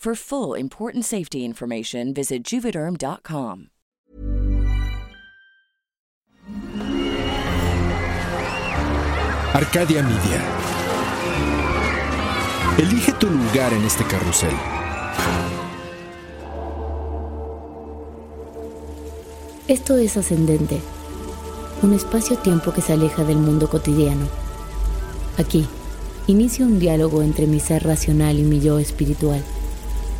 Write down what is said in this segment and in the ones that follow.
For full important safety information, visit juvederm.com. Arcadia Media. Elige tu lugar en este carrusel. Esto es Ascendente, un espacio-tiempo que se aleja del mundo cotidiano. Aquí, inicio un diálogo entre mi ser racional y mi yo espiritual.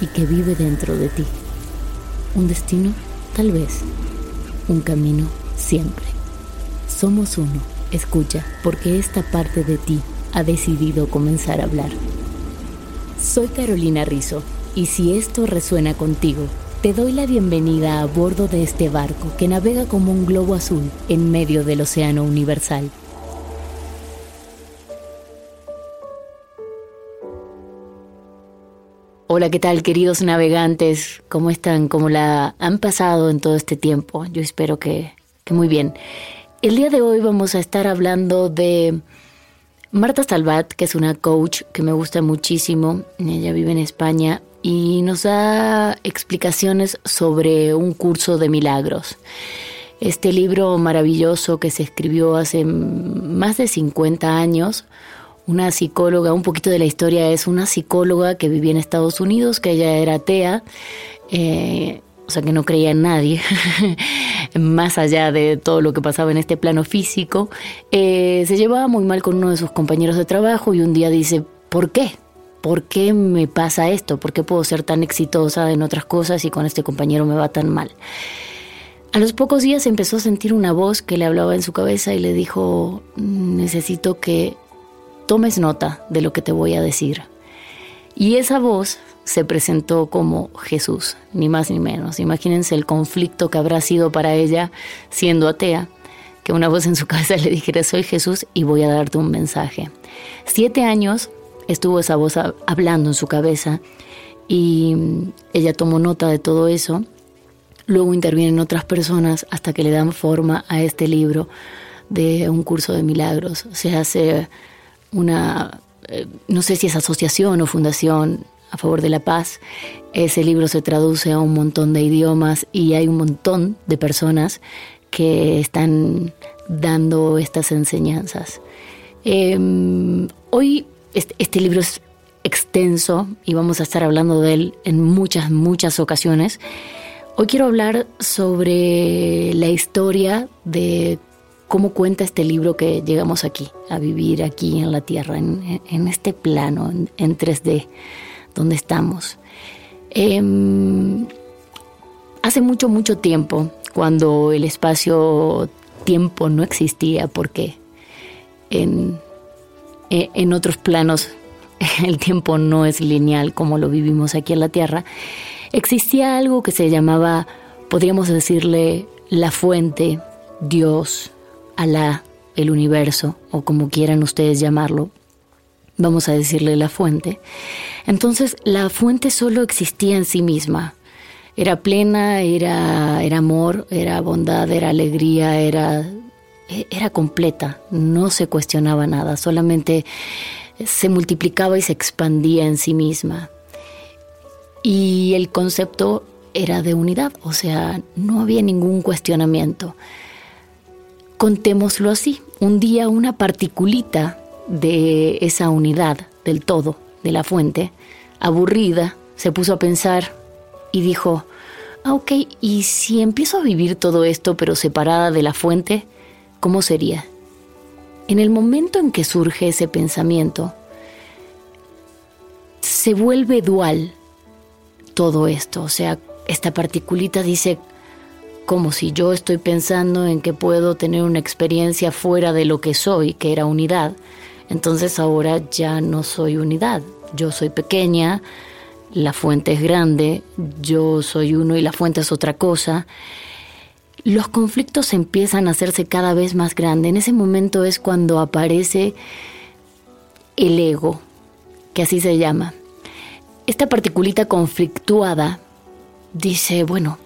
y que vive dentro de ti. Un destino, tal vez. Un camino, siempre. Somos uno. Escucha, porque esta parte de ti ha decidido comenzar a hablar. Soy Carolina Rizzo, y si esto resuena contigo, te doy la bienvenida a bordo de este barco que navega como un globo azul en medio del océano universal. Hola, ¿qué tal queridos navegantes? ¿Cómo están? ¿Cómo la han pasado en todo este tiempo? Yo espero que, que muy bien. El día de hoy vamos a estar hablando de Marta Salvat, que es una coach que me gusta muchísimo. Ella vive en España y nos da explicaciones sobre un curso de milagros. Este libro maravilloso que se escribió hace más de 50 años una psicóloga, un poquito de la historia es una psicóloga que vivía en Estados Unidos, que ella era atea, eh, o sea que no creía en nadie, más allá de todo lo que pasaba en este plano físico, eh, se llevaba muy mal con uno de sus compañeros de trabajo y un día dice, ¿por qué? ¿Por qué me pasa esto? ¿Por qué puedo ser tan exitosa en otras cosas y con este compañero me va tan mal? A los pocos días empezó a sentir una voz que le hablaba en su cabeza y le dijo, necesito que tomes nota de lo que te voy a decir. Y esa voz se presentó como Jesús, ni más ni menos. Imagínense el conflicto que habrá sido para ella siendo atea, que una voz en su cabeza le dijera, soy Jesús y voy a darte un mensaje. Siete años estuvo esa voz hablando en su cabeza y ella tomó nota de todo eso. Luego intervienen otras personas hasta que le dan forma a este libro de un curso de milagros. Se hace una, eh, no sé si es asociación o fundación a favor de la paz. Ese libro se traduce a un montón de idiomas y hay un montón de personas que están dando estas enseñanzas. Em, hoy este, este, libro es extenso y vamos a estar hablando de él en muchas, muchas ocasiones. Hoy quiero hablar sobre la historia de cómo cuenta este libro que llegamos aquí, a vivir aquí en la Tierra, en, este plano, en, 3D, donde estamos. Em, hace mucho, mucho tiempo, cuando el espacio-tiempo no existía, porque en, e, en otros planos el tiempo no es lineal como lo vivimos aquí en la Tierra, existía algo que se llamaba, podríamos decirle, la fuente, Dios, Alá, el universo, o como quieran ustedes llamarlo. vamos a decirle la fuente. Entonces la fuente solo existía en sí misma. Era plena, era, era amor, era bondad, era alegría, era, era completa, no se cuestionaba nada, solamente se multiplicaba y se expandía en sí misma. Y el concepto era de unidad, o sea, no había ningún cuestionamiento. Contémoslo así, un día una particulita de esa unidad, del todo, de la fuente, aburrida, se puso a pensar y dijo, ah, ok, ¿y si empiezo a vivir todo esto pero separada de la fuente, cómo sería? En el momento en que surge ese pensamiento, se vuelve dual todo esto, o sea, esta particulita dice, como si yo estoy pensando en que puedo tener una experiencia fuera de lo que soy, que era unidad, entonces ahora ya no soy unidad, yo soy pequeña, la fuente es grande, yo soy uno y la fuente es otra cosa. Los conflictos empiezan a hacerse cada vez más grandes. En ese momento es cuando aparece el ego, que así se llama. Esta particulita conflictuada dice, bueno,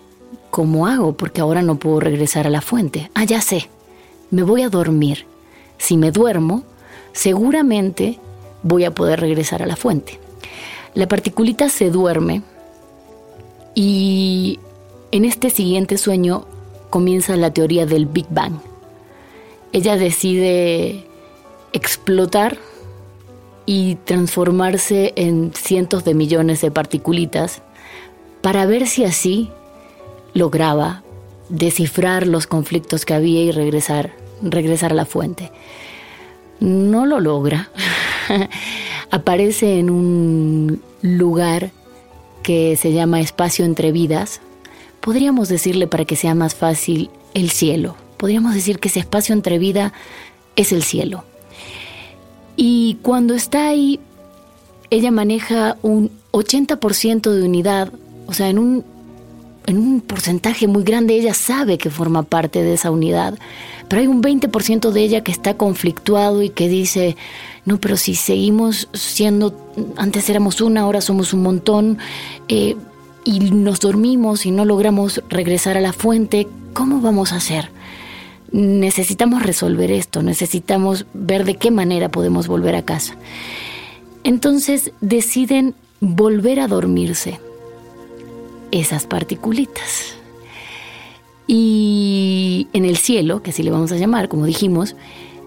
¿cómo hago? Porque ahora no puedo regresar a la fuente. Ah, ya sé, me voy a dormir. Si me duermo, seguramente voy a poder regresar a la fuente. La particulita se duerme y en este siguiente sueño comienza la teoría del Big Bang. Ella decide explotar y transformarse en cientos de millones de particulitas para ver si así lograba descifrar los conflictos que había y regresar, regresar a la fuente. No lo logra. Aparece en un lugar que se llama espacio entre vidas. Podríamos decirle para que sea más fácil el cielo. Podríamos decir que ese espacio entre vida es el cielo. Y cuando está ahí, ella maneja un 80% de unidad, o sea, en un, en un porcentaje muy grande ella sabe que forma parte de esa unidad, pero hay un 20% de ella que está conflictuado y que dice, no, pero si seguimos siendo, antes éramos una, ahora somos un montón, eh, y nos dormimos y no logramos regresar a la fuente, ¿cómo vamos a hacer? necesitamos resolver esto, necesitamos ver de qué manera podemos volver a casa. Entonces deciden volver a dormirse esas particulitas. Y en el cielo, que así le vamos a llamar, como dijimos,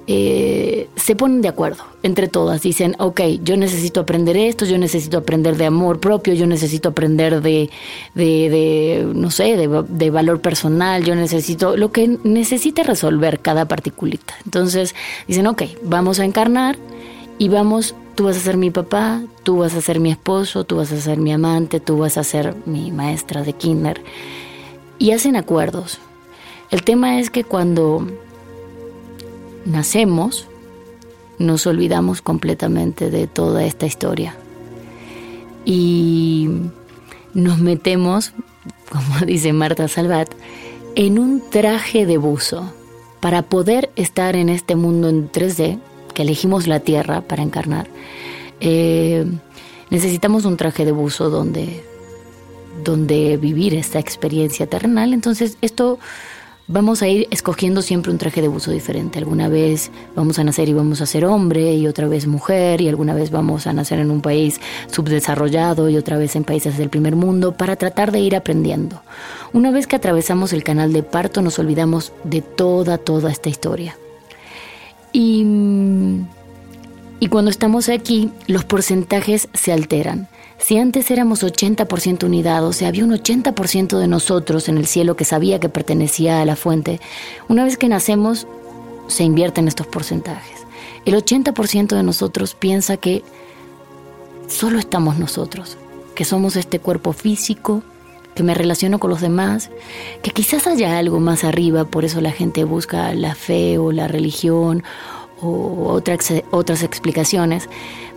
eh, se ponen de acuerdo entre todas. Dicen, ok, yo necesito aprender esto, yo necesito aprender de amor propio, yo necesito aprender de, de, no sé, de, de, valor personal, yo necesito lo que necesite resolver cada particulita. Entonces dicen, ok, vamos a encarnar y vamos, tú vas a ser mi papá, tú vas a ser mi esposo, tú vas a ser mi amante, tú vas a ser mi maestra de kinder. Y hacen acuerdos. El tema es que cuando nacemos, nos olvidamos completamente de toda esta historia. Y nos metemos, como dice Marta Salvat, en un traje de buzo para poder estar en este mundo en 3D, que elegimos la Tierra para encarnar. Eh, necesitamos un traje de buzo donde, donde vivir esta experiencia terrenal. Entonces, esto vamos a ir escogiendo siempre un traje de buzo diferente. Alguna vez vamos a nacer y vamos a ser hombre y otra vez mujer y alguna vez vamos a nacer en un país subdesarrollado y otra vez en países del primer mundo para tratar de ir aprendiendo. Una vez que atravesamos el canal de parto nos olvidamos de toda, toda esta historia. Y, y cuando estamos aquí los porcentajes se alteran. Si antes éramos 80% unidad, o sea, había un 80% de nosotros en el cielo que sabía que pertenecía a la fuente, una vez que nacemos se invierten estos porcentajes. El 80% de nosotros piensa que solo estamos nosotros, que somos este cuerpo físico, que me relaciono con los demás, que quizás haya algo más arriba, por eso la gente busca la fe o la religión o otras, explicaciones,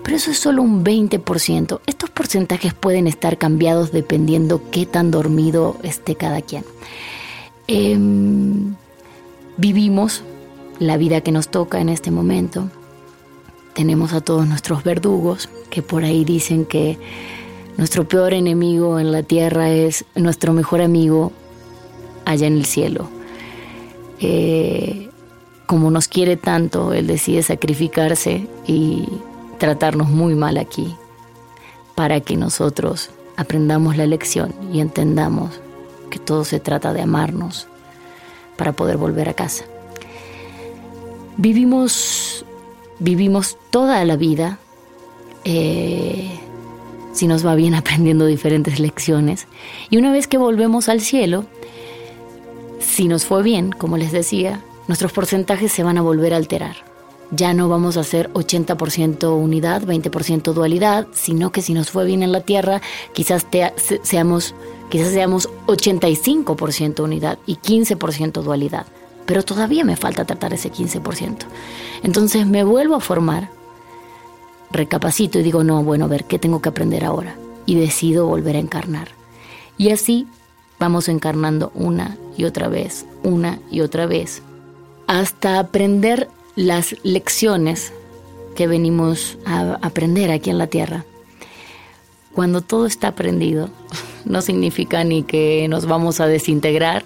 pero eso es solo un 20%. Estos porcentajes pueden estar cambiados dependiendo qué tan dormido esté cada quien. Em, vivimos la vida que nos toca en este momento tenemos a todos nuestros verdugos, que por ahí dicen que nuestro peor enemigo en la tierra es nuestro mejor amigo allá en el cielo. Eh, como nos quiere tanto, Él decide sacrificarse y tratarnos muy mal aquí, para que nosotros aprendamos la lección y entendamos que todo se trata de amarnos para poder volver a casa. Vivimos, vivimos toda la vida, eh, si nos va bien, aprendiendo diferentes lecciones. Y una vez que volvemos al cielo, si nos fue bien, como les decía, nuestros porcentajes se van a volver a alterar. Ya no vamos a hacer 80% unidad, 20% dualidad, sino que si nos fue bien en la Tierra, quizás seamos, quizás seamos 85% unidad y 15% dualidad. Pero todavía me falta tratar ese 15%. Entonces me vuelvo a formar, recapacito y digo, no, bueno, a ver, ¿qué tengo que aprender ahora? Y decido volver a encarnar. Y así vamos encarnando una y otra vez, una y otra vez, hasta aprender las lecciones que venimos a aprender aquí en la Tierra. Cuando todo está aprendido, no significa ni que nos vamos a desintegrar,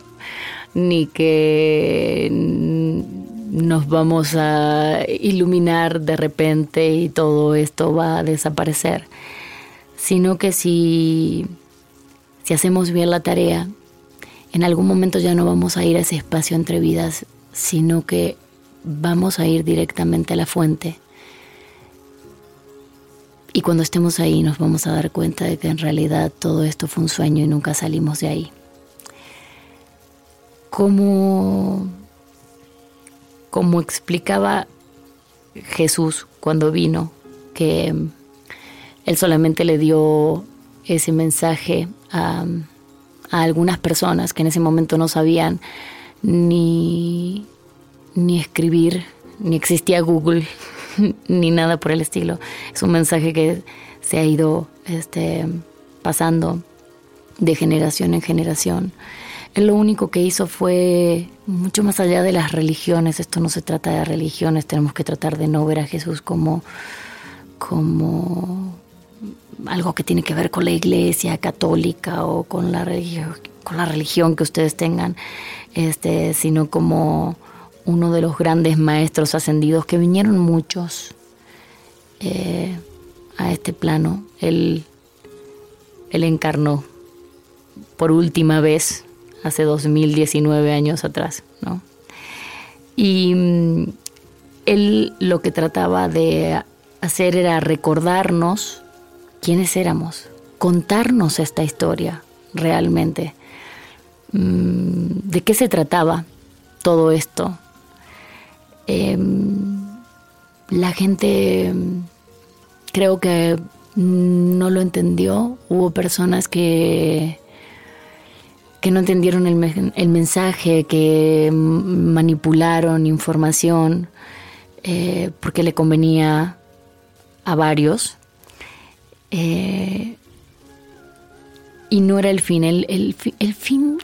ni que nos vamos a iluminar de repente y todo esto va a desaparecer, sino que si, si hacemos bien la tarea, en algún momento ya no vamos a ir a ese espacio entre vidas, sino que vamos a ir directamente a la fuente. Y cuando estemos ahí nos vamos a dar cuenta de que en realidad todo esto fue un sueño y nunca salimos de ahí. Como, como explicaba Jesús cuando vino, que él solamente le dio ese mensaje a, a algunas personas que en ese momento no sabían ni ni escribir, ni existía Google, ni nada por el estilo. Es un mensaje que se ha ido este, pasando de generación en generación. Él lo único que hizo fue mucho más allá de las religiones. Esto no se trata de religiones, tenemos que tratar de no ver a Jesús como, como algo que tiene que ver con la iglesia católica o con la con la religión que ustedes tengan, este, sino como uno de los grandes maestros ascendidos, que vinieron muchos eh, a este plano. Él, él encarnó por última vez hace 2019 años atrás, ¿no? Y mm, él lo que trataba de hacer era recordarnos quiénes éramos, contarnos esta historia realmente, mm, de qué se trataba todo esto, Em, la gente creo que no lo entendió. Hubo personas que, que no entendieron el, mensaje, que manipularon información eh, porque le convenía a varios. Eh, y no era el fin. El, el, fin.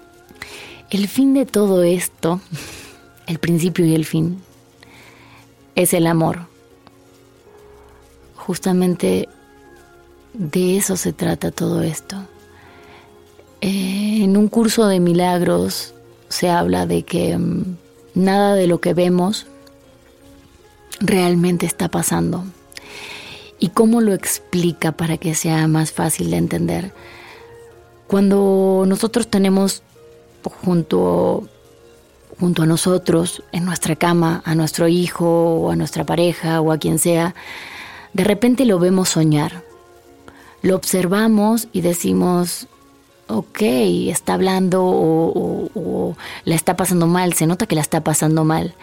El fin de todo esto, el principio y el fin, es el amor. Justamente de eso se trata todo esto. Eh, en un curso de milagros se habla de que mm, nada de lo que vemos realmente está pasando. ¿Y cómo lo explica para que sea más fácil de entender? Cuando nosotros tenemos junto junto a nosotros, en nuestra cama, a nuestro hijo o a nuestra pareja o a quien sea, de repente lo vemos soñar. Lo observamos y decimos, ok, está hablando o, la está pasando mal, se nota que la está pasando mal.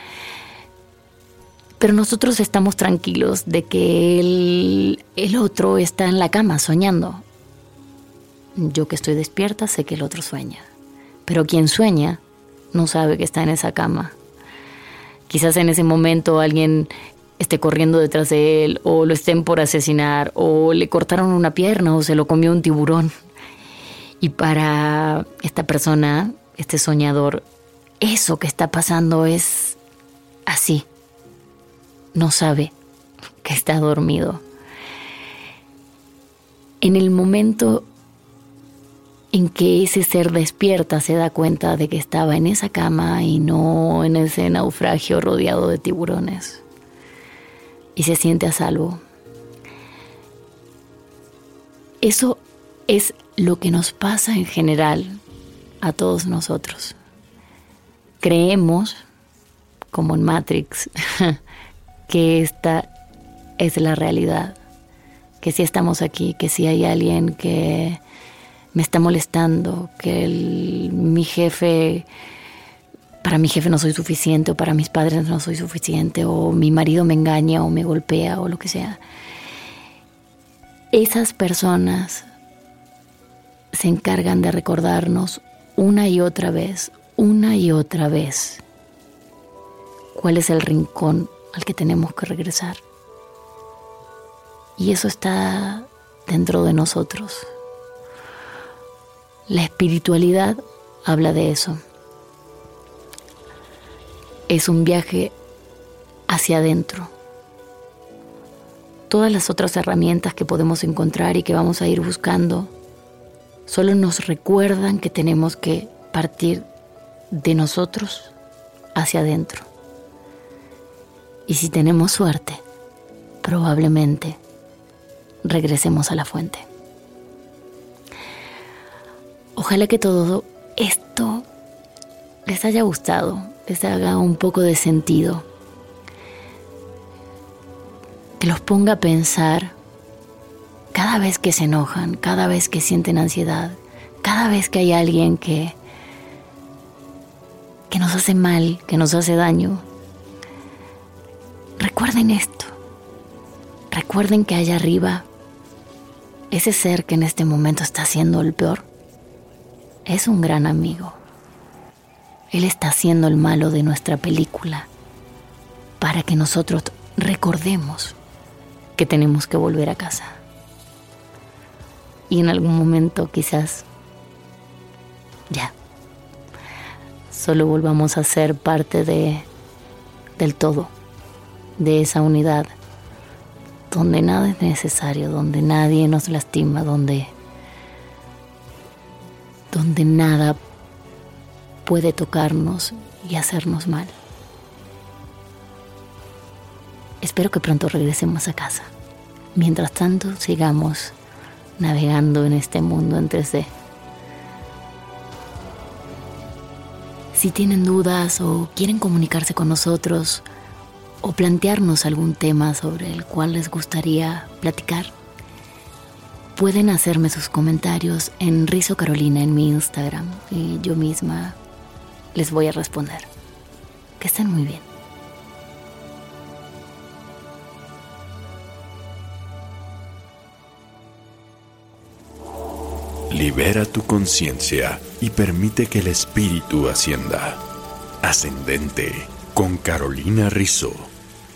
Pero nosotros estamos tranquilos de que el, el otro está en la cama soñando. Yo que estoy despierta sé que el otro sueña. Pero quien sueña no sabe que está en esa cama. Quizás en ese momento alguien esté corriendo detrás de él o lo estén por asesinar o le cortaron una pierna o se lo comió un tiburón. Y para esta persona, este soñador, eso que está pasando es así. No sabe que está dormido. En el momento en que ese ser despierta se da cuenta de que estaba en esa cama y no en ese naufragio rodeado de tiburones y se siente a salvo. Eso es lo que nos pasa en general a todos nosotros. Creemos, como en Matrix, que esta es la realidad, que si estamos aquí, que si hay alguien que me está molestando, que mi jefe, para mi jefe no soy suficiente, o para mis padres no soy suficiente, o mi marido me engaña o me golpea o lo que sea. Esas personas se encargan de recordarnos una y otra vez, una y otra vez, cuál es el rincón al que tenemos que regresar. Y eso está dentro de nosotros. La espiritualidad habla de eso. Es un viaje hacia adentro. Todas las otras herramientas que podemos encontrar y que vamos a ir buscando solo nos recuerdan que tenemos que partir de nosotros hacia adentro. Y si tenemos suerte, probablemente regresemos a la fuente. Ojalá que todo esto les haya gustado, les haga un poco de sentido, que los ponga a pensar cada vez que se enojan, cada vez que sienten ansiedad, cada vez que hay alguien que, que nos hace mal, que nos hace daño. Recuerden esto, recuerden que allá arriba, ese ser que en este momento está haciendo el peor, es un gran amigo. Él está haciendo el malo de nuestra película para que nosotros recordemos que tenemos que volver a casa. Y en algún momento quizás ya solo volvamos a ser parte de del todo, de esa unidad donde nada es necesario, donde nadie nos lastima, donde donde nada puede tocarnos y hacernos mal. Espero que pronto regresemos a casa. Mientras tanto, sigamos navegando en este mundo en 3D. Si tienen dudas o quieren comunicarse con nosotros o plantearnos algún tema sobre el cual les gustaría platicar, Pueden hacerme sus comentarios en Rizo Carolina en mi Instagram y yo misma les voy a responder. Que estén muy bien. Libera tu conciencia y permite que el espíritu ascienda. Ascendente con Carolina Rizzo,